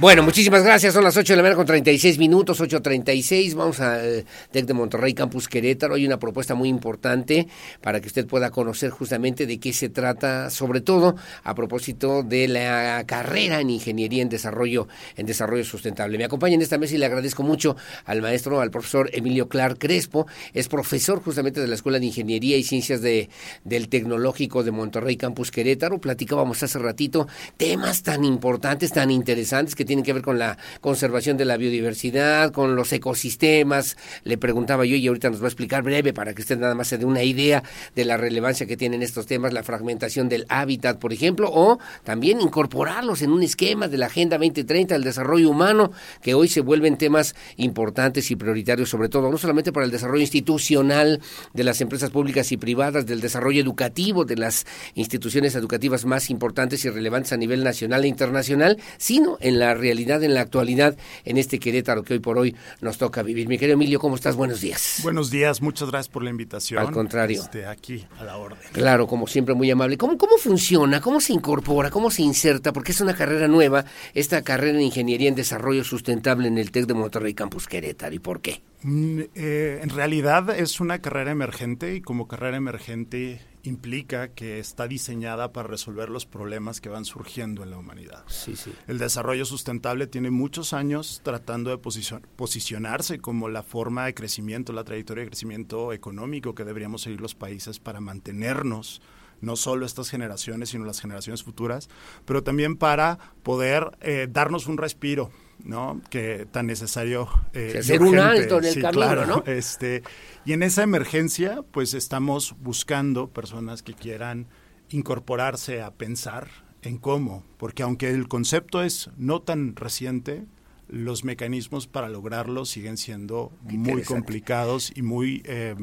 Bueno, muchísimas gracias. Son las 8 de la mañana con 36 minutos, 8.36. Vamos al TEC de Monterrey, Campus Querétaro. Hay una propuesta muy importante para que usted pueda conocer justamente de qué se trata, sobre todo a propósito de la carrera en Ingeniería en Desarrollo, en Desarrollo Sustentable. Me acompaña en esta mesa y le agradezco mucho al maestro, al profesor Emilio Clark Crespo. Es profesor justamente de la Escuela de Ingeniería y Ciencias de, del Tecnológico de Monterrey, Campus Querétaro. Platicábamos hace ratito temas tan importantes, tan interesantes que tienen que ver con la conservación de la biodiversidad, con los ecosistemas. Le preguntaba yo y ahorita nos va a explicar breve para que usted nada más se dé una idea de la relevancia que tienen estos temas, la fragmentación del hábitat, por ejemplo, o también incorporarlos en un esquema de la Agenda 2030 del desarrollo humano, que hoy se vuelven temas importantes y prioritarios, sobre todo, no solamente para el desarrollo institucional de las empresas públicas y privadas, del desarrollo educativo de las instituciones educativas más importantes y relevantes a nivel nacional e internacional, sino en la realidad en la actualidad en este Querétaro que hoy por hoy nos toca vivir. Mi querido Emilio, ¿cómo estás? Buenos días. Buenos días, muchas gracias por la invitación. Al contrario. Este, aquí, a la orden. Claro, como siempre, muy amable. ¿Cómo, ¿Cómo funciona? ¿Cómo se incorpora? ¿Cómo se inserta? Porque es una carrera nueva, esta carrera en Ingeniería en Desarrollo Sustentable en el TEC de Monterrey Campus Querétaro. ¿Y por qué? Mm, eh, en realidad es una carrera emergente y como carrera emergente implica que está diseñada para resolver los problemas que van surgiendo en la humanidad. Sí, sí. El desarrollo sustentable tiene muchos años tratando de posicionarse como la forma de crecimiento, la trayectoria de crecimiento económico que deberíamos seguir los países para mantenernos no solo estas generaciones, sino las generaciones futuras, pero también para poder eh, darnos un respiro, ¿no? Que tan necesario. Eh, Hacer un alto en el camino, ¿no? Este, y en esa emergencia, pues estamos buscando personas que quieran incorporarse a pensar en cómo, porque aunque el concepto es no tan reciente, los mecanismos para lograrlo siguen siendo muy complicados y muy eh,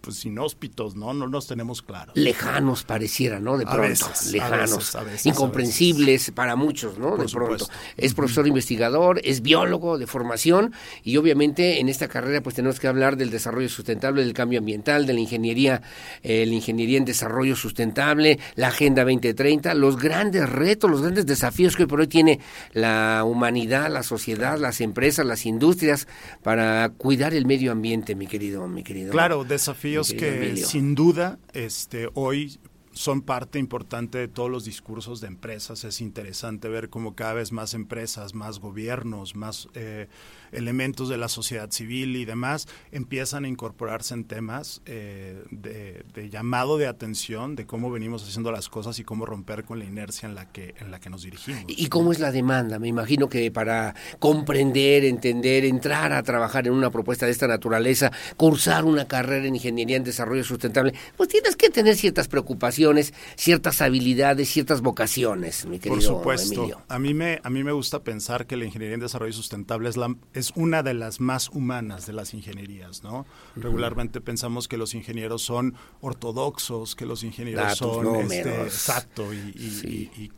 pues inhóspitos, ¿no? No nos tenemos claros. Lejanos pareciera, ¿no? De pronto, lejanos, incomprensibles para muchos, ¿no? de pronto. Es profesor investigador, es biólogo de formación y obviamente en esta carrera pues tenemos que hablar del desarrollo sustentable, del cambio ambiental, de la ingeniería, eh, la ingeniería en desarrollo sustentable, la Agenda 2030, los grandes retos, los grandes desafíos que hoy por hoy tiene la humanidad, la sociedad, las empresas, las industrias para cuidar el medio ambiente, mi querido, mi querido. Claro, desafíos que sin duda este, hoy son parte importante de todos los discursos de empresas. Es interesante ver cómo cada vez más empresas, más gobiernos, más eh, elementos de la sociedad civil y demás empiezan a incorporarse en temas eh, de, llamado de atención de cómo venimos haciendo las cosas y cómo romper con la inercia en la que en la que nos dirigimos. ¿Y cómo es la demanda? Me imagino que para comprender, entender, entrar a trabajar en una propuesta de esta naturaleza, cursar una carrera en ingeniería en desarrollo sustentable, pues tienes que tener ciertas preocupaciones, ciertas habilidades, ciertas vocaciones, mi querido Por supuesto. A mí me a mí me gusta pensar que la ingeniería en desarrollo sustentable es la es una de las más humanas de las ingenierías, ¿no? Regularmente pensamos que los ingenieros son ortodoxos, que los ingenieros son este, exacto y,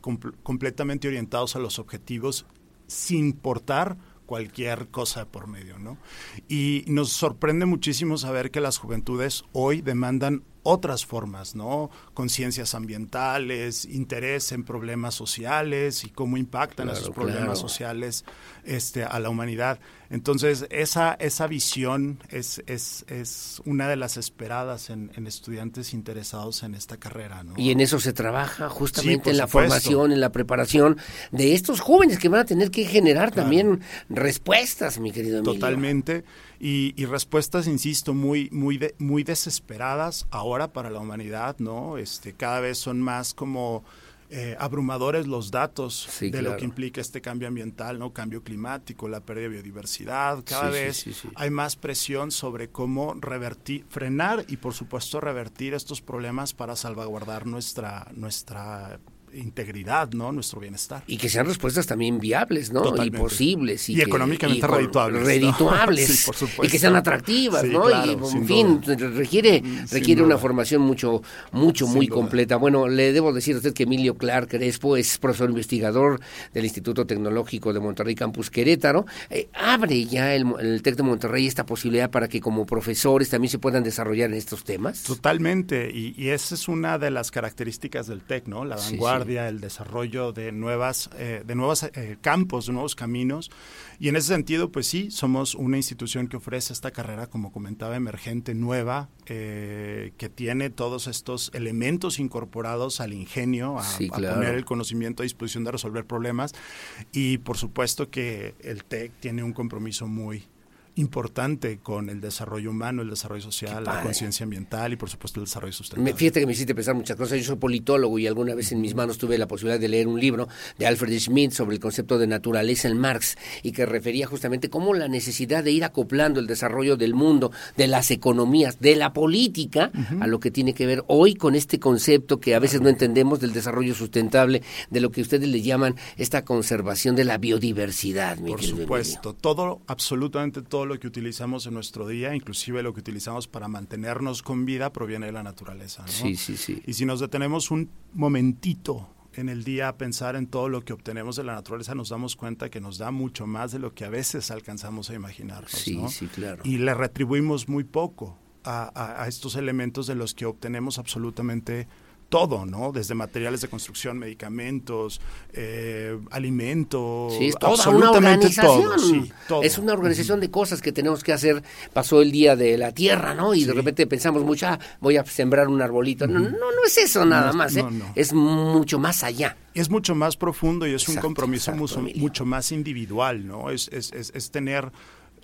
completamente orientados a los objetivos sin importar cualquier cosa por medio, ¿no? Y nos sorprende muchísimo saber que las juventudes hoy demandan otras formas, ¿no? Conciencias ambientales, interés en problemas sociales y cómo impactan esos problemas sociales este, a la humanidad. Entonces, esa, esa visión es, es, es una de las esperadas en, estudiantes interesados en esta carrera, ¿no? Y en eso se trabaja justamente en la formación, en la preparación de estos jóvenes que van a tener que generar también respuestas, mi querido Emilio. Totalmente. Y, y, respuestas, insisto, muy, muy, muy desesperadas ahora para la humanidad, ¿no? Este, cada vez son más como eh, abrumadores los datos de lo que implica este cambio ambiental, ¿no? Cambio climático, la pérdida de biodiversidad. Cada vez hay más presión sobre cómo revertir, frenar y por supuesto revertir estos problemas para salvaguardar nuestra, nuestra integridad, ¿no? Nuestro bienestar. Y que sean respuestas también viables, ¿no? Y posibles. Y, económicamente redituables. Redituables. y que sean atractivas, ¿no? y, en fin, requiere, requiere una formación mucho, mucho, muy completa. Bueno, le debo decir a usted que Emilio Clark Crespo es profesor investigador del Instituto Tecnológico de Monterrey Campus Querétaro. Eh, abre ya el, el TEC de Monterrey esta posibilidad para que como profesores también se puedan desarrollar en estos temas. Totalmente. Y, y esa es una de las características del TEC, ¿no? La vanguardia, el desarrollo de nuevas, eh, de nuevos eh, campos, de nuevos caminos. Y en ese sentido, pues sí, somos una institución que ofrece esta carrera, como comentaba, emergente, nueva, eh, que tiene todos estos elementos incorporados al ingenio, a, poner el conocimiento a disposición de resolver problemas. Y por supuesto que el TEC tiene un compromiso muy importante con el desarrollo humano, el desarrollo social, la conciencia ambiental y por supuesto el desarrollo sustentable. fíjate que me hiciste pensar muchas cosas. Yo soy politólogo y alguna vez en mis manos tuve la posibilidad de leer un libro de Alfred Schmidt sobre el concepto de naturaleza en Marx y que refería justamente cómo la necesidad de ir acoplando el desarrollo del mundo, de las economías, de la política, a lo que tiene que ver hoy con este concepto que a veces no entendemos del desarrollo sustentable, de lo que ustedes le llaman esta conservación de la biodiversidad. por supuesto, todo, absolutamente todo lo que utilizamos en nuestro día, inclusive lo que utilizamos para mantenernos con vida, proviene de la naturaleza. Sí, sí, sí. Y si nos detenemos un momentito en el día a pensar en todo lo que obtenemos de la naturaleza, nos damos cuenta que nos da mucho más de lo que a veces alcanzamos a imaginar. Sí, sí, claro. Y le retribuimos muy poco a, a, estos elementos de los que obtenemos absolutamente todo, ¿no? Desde materiales de construcción, medicamentos, eh, alimentos, sí, es toda una organización. Es una organización de cosas que tenemos que hacer. Pasó el día de la tierra, ¿no? Y de repente pensamos mucho, ah, voy a sembrar un arbolito. No, no, no es eso nada más, ¿eh? Es mucho más allá. Es mucho más profundo y es un compromiso mucho, más individual, ¿no? Es, es, es, es tener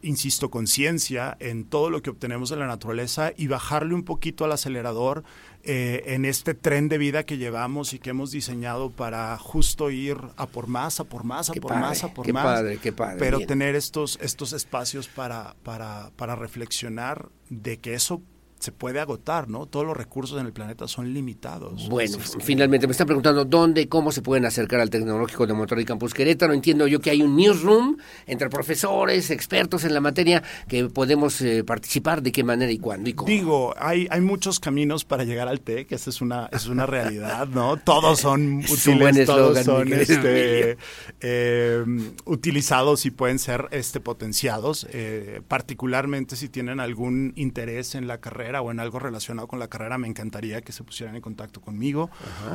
insisto, conciencia en todo lo que obtenemos de la naturaleza y bajarle un poquito al acelerador eh, en este tren de vida que llevamos y que hemos diseñado para justo ir a por más, a por más, a por más, a por qué más. Padre, qué padre, pero tener estos, estos espacios para, para, para reflexionar de que eso se puede agotar, ¿no? Todos los recursos en el planeta son limitados. Bueno, finalmente me están preguntando dónde, cómo se pueden acercar al Tecnológico de Monterrey Campus Querétaro. Entiendo yo que hay un newsroom entre profesores, expertos en la materia que podemos eh, participar, de qué manera y cuándo y cómo. Digo, hay, hay muchos caminos para llegar al TEC, esa es una, es una realidad, ¿no? Todos son útiles, todos son este, eh, utilizados y pueden ser este, potenciados, eh, particularmente si tienen algún interés en la carrera o en algo relacionado con la carrera, me encantaría que se pusieran en contacto conmigo.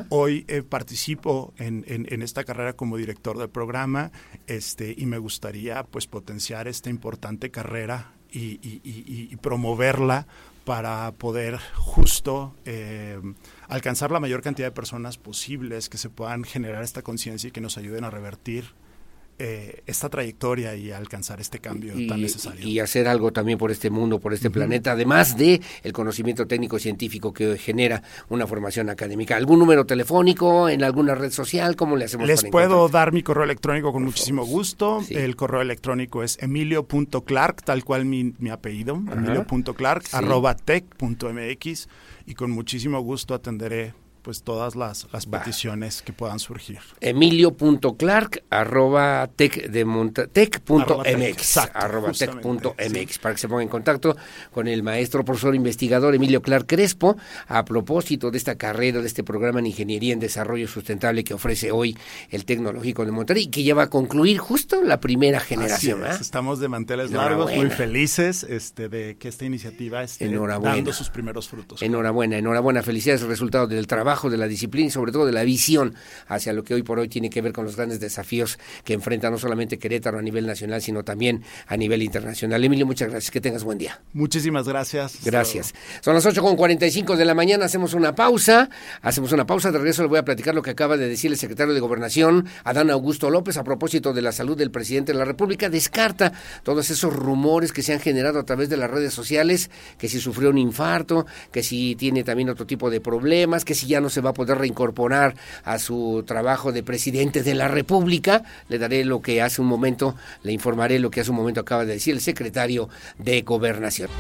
Hoy eh, participo en, en, esta carrera como director del programa este, y me gustaría pues potenciar esta importante carrera y, y, promoverla para poder justo eh, alcanzar la mayor cantidad de personas posibles que se puedan generar esta conciencia y que nos ayuden a revertir eh, esta trayectoria y alcanzar este cambio tan necesario. Y hacer algo también por este mundo, por este planeta, además de el conocimiento técnico científico que genera una formación académica. ¿Algún número telefónico en alguna red social? ¿Cómo le hacemos? Les puedo dar mi correo electrónico con muchísimo gusto. El correo electrónico es emilio.clark, tal cual mi, apellido, emilio.clark, arroba tech.mx y con muchísimo gusto atenderé pues todas las, las peticiones que puedan surgir. Emilio.clark arroba tech de tech.mx arroba tech.mx para que se ponga en contacto con el maestro profesor investigador Emilio Clark Crespo a propósito de esta carrera, de este programa en Ingeniería en Desarrollo Sustentable que ofrece hoy el Tecnológico de Monterrey y que ya va a concluir justo la primera generación. ¿ah? Estamos de manteles largos, muy felices este, de que esta iniciativa esté dando sus primeros frutos. Enhorabuena, enhorabuena, felicidades el resultado del trabajo de la disciplina y sobre todo de la visión hacia lo que hoy por hoy tiene que ver con los grandes desafíos que enfrenta no solamente Querétaro a nivel nacional, sino también a nivel internacional. Emilio, muchas gracias. Que tengas buen día. Muchísimas gracias. Gracias. Son las 8.45 de la mañana. Hacemos una pausa. Hacemos una pausa. De regreso le voy a platicar lo que acaba de decir el secretario de Gobernación, Adán Augusto López, a propósito de la salud del presidente de la República. Descarta todos esos rumores que se han generado a través de las redes sociales, que si sufrió un infarto, que si tiene también otro tipo de problemas, que si ya no se va a poder reincorporar a su trabajo de presidente de la República. Le daré lo que hace un momento, le informaré lo que hace un momento acaba de decir el secretario de Gobernación.